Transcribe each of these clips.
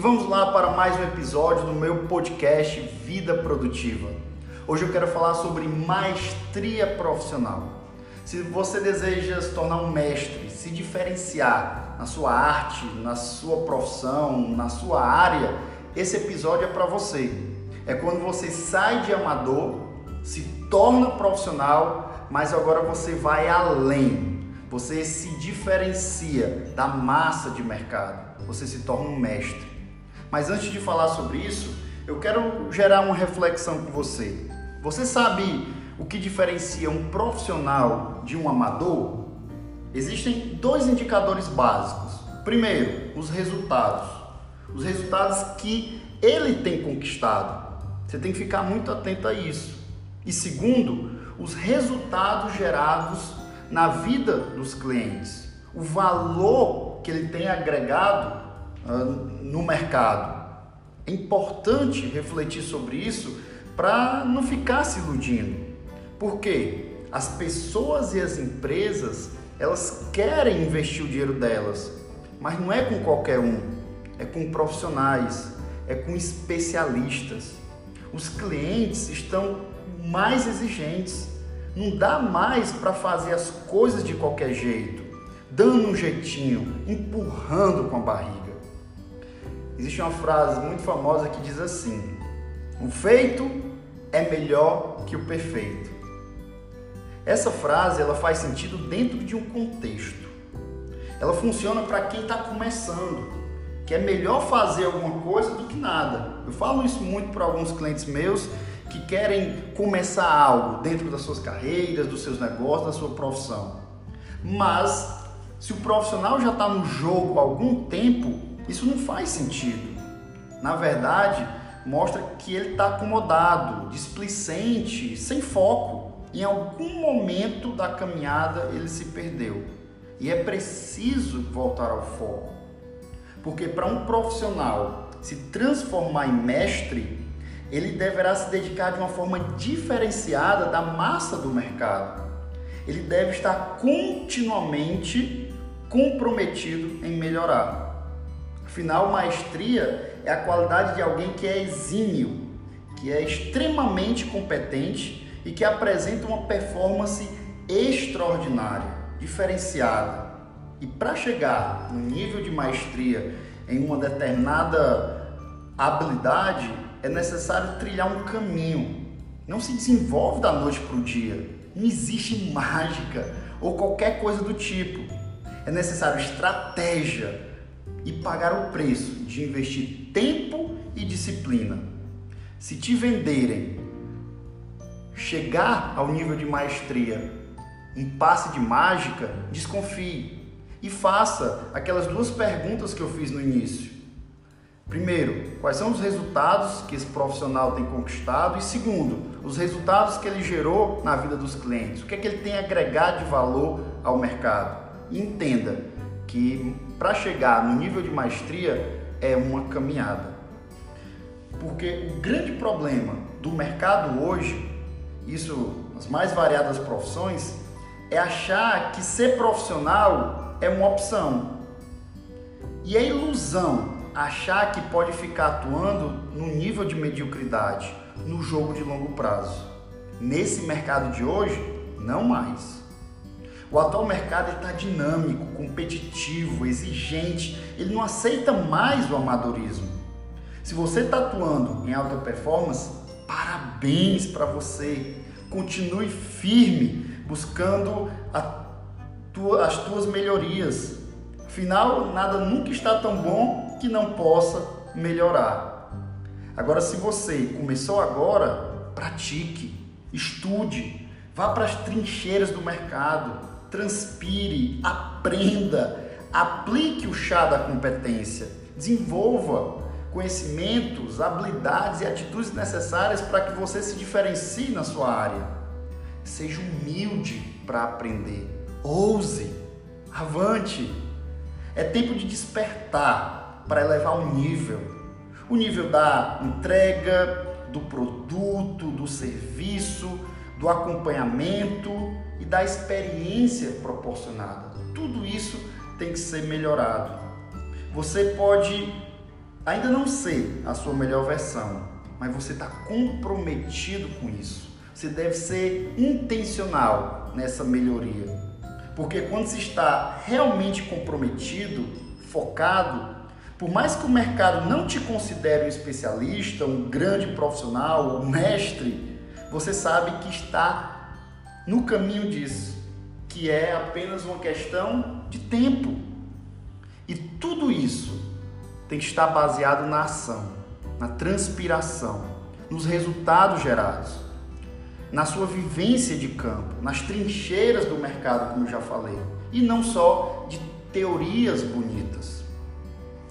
vamos lá para mais um episódio do meu podcast Vida Produtiva. Hoje eu quero falar sobre maestria profissional. Se você deseja se tornar um mestre, se diferenciar na sua arte, na sua profissão, na sua área, esse episódio é para você. É quando você sai de amador, se torna profissional, mas agora você vai além. Você se diferencia da massa de mercado. Você se torna um mestre. Mas antes de falar sobre isso, eu quero gerar uma reflexão com você. Você sabe o que diferencia um profissional de um amador? Existem dois indicadores básicos. Primeiro, os resultados. Os resultados que ele tem conquistado. Você tem que ficar muito atento a isso. E segundo, os resultados gerados na vida dos clientes. O valor que ele tem agregado no mercado. É importante refletir sobre isso para não ficar se iludindo. Porque as pessoas e as empresas, elas querem investir o dinheiro delas, mas não é com qualquer um, é com profissionais, é com especialistas. Os clientes estão mais exigentes. Não dá mais para fazer as coisas de qualquer jeito, dando um jeitinho, empurrando com a barriga. Existe uma frase muito famosa que diz assim: O feito é melhor que o perfeito. Essa frase ela faz sentido dentro de um contexto. Ela funciona para quem está começando, que é melhor fazer alguma coisa do que nada. Eu falo isso muito para alguns clientes meus que querem começar algo dentro das suas carreiras, dos seus negócios, da sua profissão. Mas se o profissional já está no jogo há algum tempo, isso não faz sentido. Na verdade, mostra que ele está acomodado, displicente, sem foco. Em algum momento da caminhada ele se perdeu. E é preciso voltar ao foco. Porque para um profissional se transformar em mestre, ele deverá se dedicar de uma forma diferenciada da massa do mercado. Ele deve estar continuamente comprometido em melhorar. Afinal, maestria é a qualidade de alguém que é exímio, que é extremamente competente e que apresenta uma performance extraordinária, diferenciada. E para chegar no nível de maestria em uma determinada habilidade, é necessário trilhar um caminho. Não se desenvolve da noite para o dia. Não existe mágica ou qualquer coisa do tipo. É necessário estratégia, e pagar o preço de investir tempo e disciplina. Se te venderem chegar ao nível de maestria, um passe de mágica, desconfie e faça aquelas duas perguntas que eu fiz no início. Primeiro, quais são os resultados que esse profissional tem conquistado? E segundo, os resultados que ele gerou na vida dos clientes. O que é que ele tem agregado de valor ao mercado? E entenda que para chegar no nível de maestria é uma caminhada. Porque o grande problema do mercado hoje, isso nas mais variadas profissões, é achar que ser profissional é uma opção. E é ilusão achar que pode ficar atuando no nível de mediocridade, no jogo de longo prazo. Nesse mercado de hoje, não mais. O atual mercado está dinâmico, competitivo, exigente, ele não aceita mais o amadorismo. Se você está atuando em alta performance, parabéns para você. Continue firme, buscando tua, as tuas melhorias. Afinal, nada nunca está tão bom que não possa melhorar. Agora, se você começou agora, pratique, estude, vá para as trincheiras do mercado, transpire, aprenda, aplique o chá da competência, desenvolva conhecimentos, habilidades e atitudes necessárias para que você se diferencie na sua área. Seja humilde para aprender, ouse, avante. É tempo de despertar para elevar o nível. O nível da entrega, do produto, do serviço, do acompanhamento e da experiência proporcionada. Tudo isso tem que ser melhorado. Você pode ainda não ser a sua melhor versão, mas você está comprometido com isso. Você deve ser intencional nessa melhoria. Porque quando se está realmente comprometido, focado, por mais que o mercado não te considere um especialista, um grande profissional, um mestre, você sabe que está no caminho disso, que é apenas uma questão de tempo. E tudo isso tem que estar baseado na ação, na transpiração, nos resultados gerados, na sua vivência de campo, nas trincheiras do mercado, como eu já falei, e não só de teorias bonitas.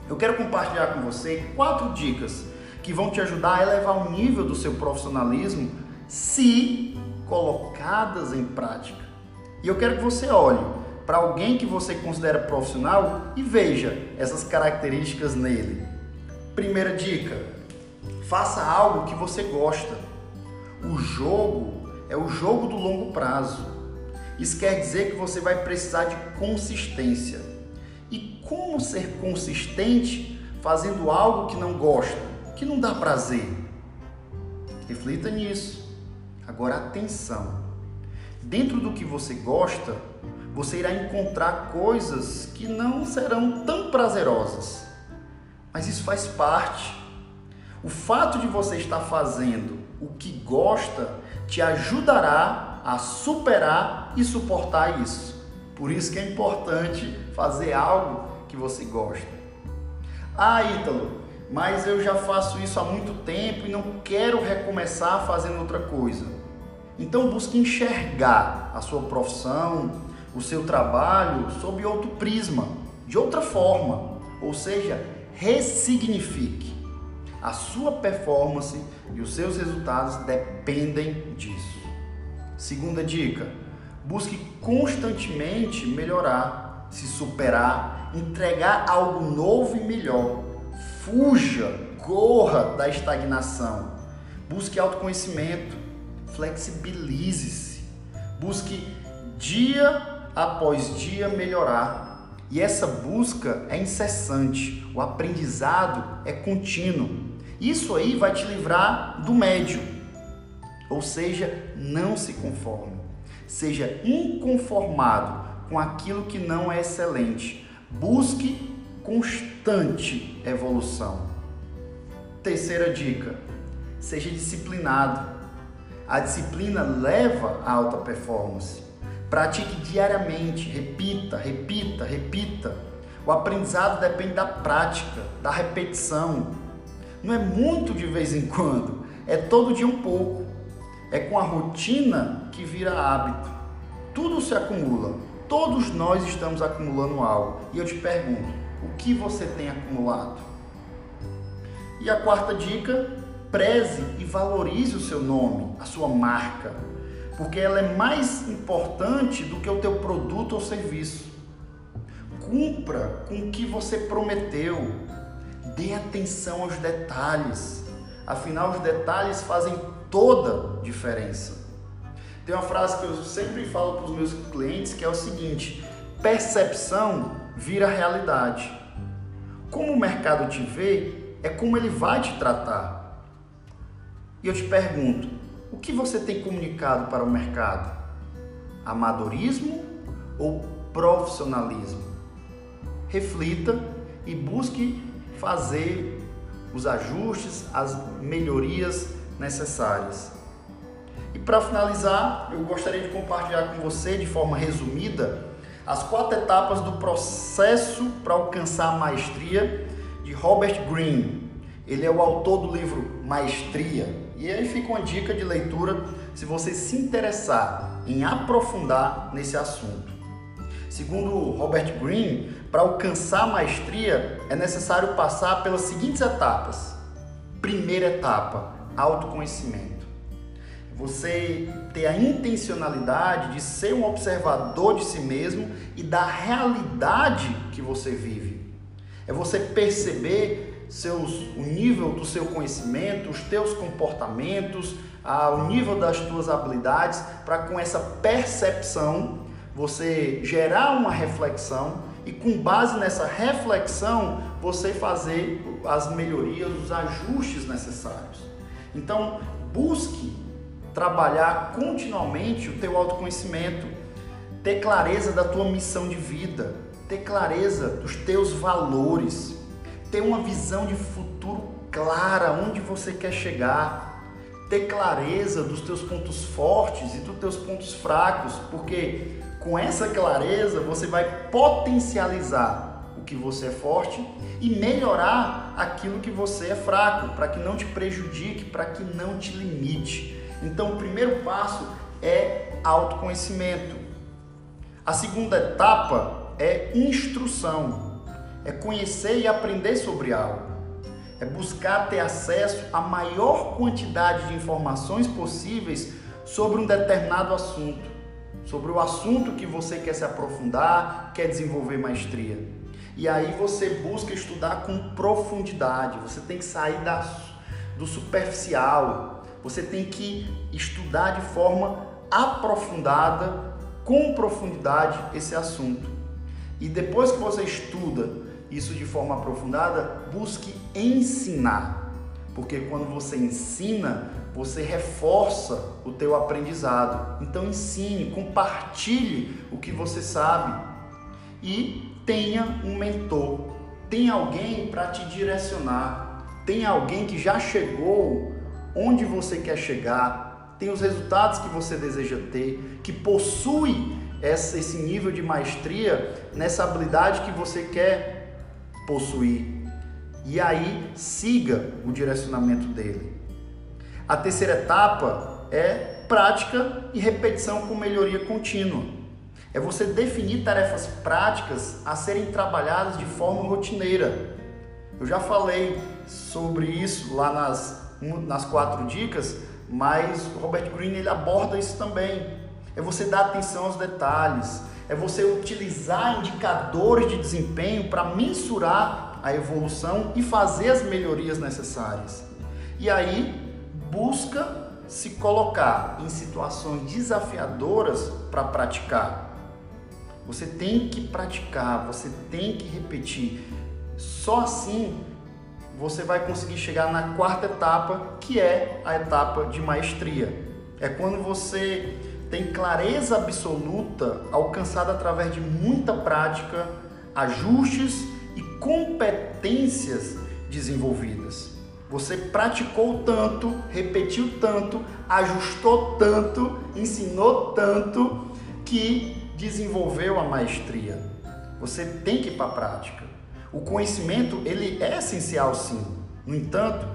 Eu quero compartilhar com você quatro dicas que vão te ajudar a elevar o nível do seu profissionalismo se colocadas em prática. E eu quero que você olhe para alguém que você considera profissional e veja essas características nele. Primeira dica: faça algo que você gosta. O jogo é o jogo do longo prazo. Isso quer dizer que você vai precisar de consistência. E como ser consistente fazendo algo que não gosta, que não dá prazer? Reflita nisso. Agora, atenção. Dentro do que você gosta, você irá encontrar coisas que não serão tão prazerosas. Mas isso faz parte. O fato de você estar fazendo o que gosta te ajudará a superar e suportar isso. Por isso que é importante fazer algo que você gosta. Ah, Ítalo, mas eu já faço isso há muito tempo e não quero recomeçar fazendo outra coisa. Então busque enxergar a sua profissão, o seu trabalho sob outro prisma, de outra forma, ou seja, ressignifique. A sua performance e os seus resultados dependem disso. Segunda dica: busque constantemente melhorar, se superar, entregar algo novo e melhor. Fuja, corra da estagnação. Busque autoconhecimento, flexibilize-se. Busque dia após dia melhorar. E essa busca é incessante, o aprendizado é contínuo. Isso aí vai te livrar do médio. Ou seja, não se conforme. Seja inconformado com aquilo que não é excelente. Busque constante evolução. Terceira dica: seja disciplinado. A disciplina leva à alta performance. Pratique diariamente, repita, repita, repita. O aprendizado depende da prática, da repetição, não é muito de vez em quando, é todo dia um pouco. É com a rotina que vira hábito. Tudo se acumula. Todos nós estamos acumulando algo. E eu te pergunto, o que você tem acumulado? E a quarta dica, preze e valorize o seu nome, a sua marca, porque ela é mais importante do que o teu produto ou serviço. Cumpra com o que você prometeu, Dê atenção aos detalhes. Afinal, os detalhes fazem toda diferença. Tem uma frase que eu sempre falo para os meus clientes que é o seguinte: percepção vira realidade. Como o mercado te vê, é como ele vai te tratar. E eu te pergunto: o que você tem comunicado para o mercado? Amadorismo ou profissionalismo? Reflita e busque fazer os ajustes, as melhorias necessárias. E para finalizar, eu gostaria de compartilhar com você de forma resumida as quatro etapas do processo para alcançar a maestria de Robert Greene. Ele é o autor do livro Maestria. E aí fica uma dica de leitura se você se interessar em aprofundar nesse assunto. Segundo Robert Greene, para alcançar a maestria é necessário passar pelas seguintes etapas. Primeira etapa, autoconhecimento. Você ter a intencionalidade de ser um observador de si mesmo e da realidade que você vive. É você perceber seus, o nível do seu conhecimento, os teus comportamentos, ah, o nível das tuas habilidades, para com essa percepção você gerar uma reflexão e com base nessa reflexão você fazer as melhorias, os ajustes necessários. Então, busque trabalhar continuamente o teu autoconhecimento, ter clareza da tua missão de vida, ter clareza dos teus valores, ter uma visão de futuro clara, onde você quer chegar, ter clareza dos teus pontos fortes e dos teus pontos fracos, porque com essa clareza você vai potencializar o que você é forte e melhorar aquilo que você é fraco, para que não te prejudique, para que não te limite. Então, o primeiro passo é autoconhecimento. A segunda etapa é instrução, é conhecer e aprender sobre algo, é buscar ter acesso à maior quantidade de informações possíveis sobre um determinado assunto, sobre o assunto que você quer se aprofundar, quer desenvolver maestria. E aí você busca estudar com profundidade, você tem que sair da, do superficial, você tem que estudar de forma aprofundada, com profundidade esse assunto. E depois que você estuda isso de forma aprofundada, busque ensinar. Porque quando você ensina, você reforça o teu aprendizado. Então ensine, compartilhe o que você sabe e tenha um mentor. Tenha alguém para te direcionar. Tenha alguém que já chegou onde você quer chegar, tem os resultados que você deseja ter, que possui esse nível de maestria nessa habilidade que você quer possuir. E aí siga o direcionamento dele. A terceira etapa é prática e repetição com melhoria contínua. É você definir tarefas práticas a serem trabalhadas de forma rotineira. Eu já falei sobre isso lá nas nas quatro dicas, mas Robert Greene ele aborda isso também. É você dar atenção aos detalhes, é você utilizar indicadores de desempenho para mensurar a evolução e fazer as melhorias necessárias. E aí busca se colocar em situações desafiadoras para praticar. Você tem que praticar, você tem que repetir. Só assim você vai conseguir chegar na quarta etapa, que é a etapa de maestria. É quando você tem clareza absoluta alcançada através de muita prática, ajustes e competências desenvolvidas. Você praticou tanto, repetiu tanto, ajustou tanto, ensinou tanto que desenvolveu a maestria. Você tem que ir para a prática. O conhecimento ele é essencial sim. No entanto,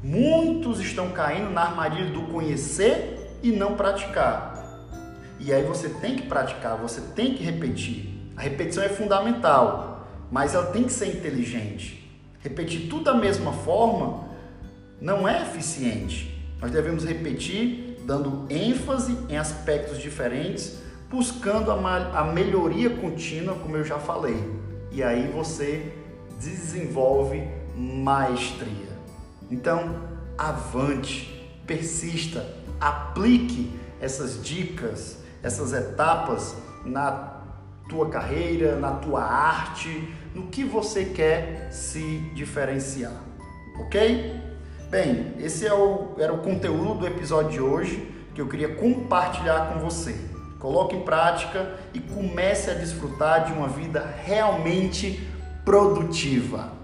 muitos estão caindo na armadilha do conhecer e não praticar. E aí você tem que praticar, você tem que repetir. A repetição é fundamental, mas ela tem que ser inteligente. Repetir tudo da mesma forma não é eficiente. Nós devemos repetir dando ênfase em aspectos diferentes, buscando a, melhoria contínua, como eu já falei e aí você desenvolve maestria. Então, avante, persista, aplique essas dicas, essas etapas na tua carreira, na tua arte, no que você quer se diferenciar, ok? Bem, esse é o, era o conteúdo do episódio de hoje que eu queria compartilhar com você. Coloque em prática e comece a desfrutar de uma vida realmente produtiva.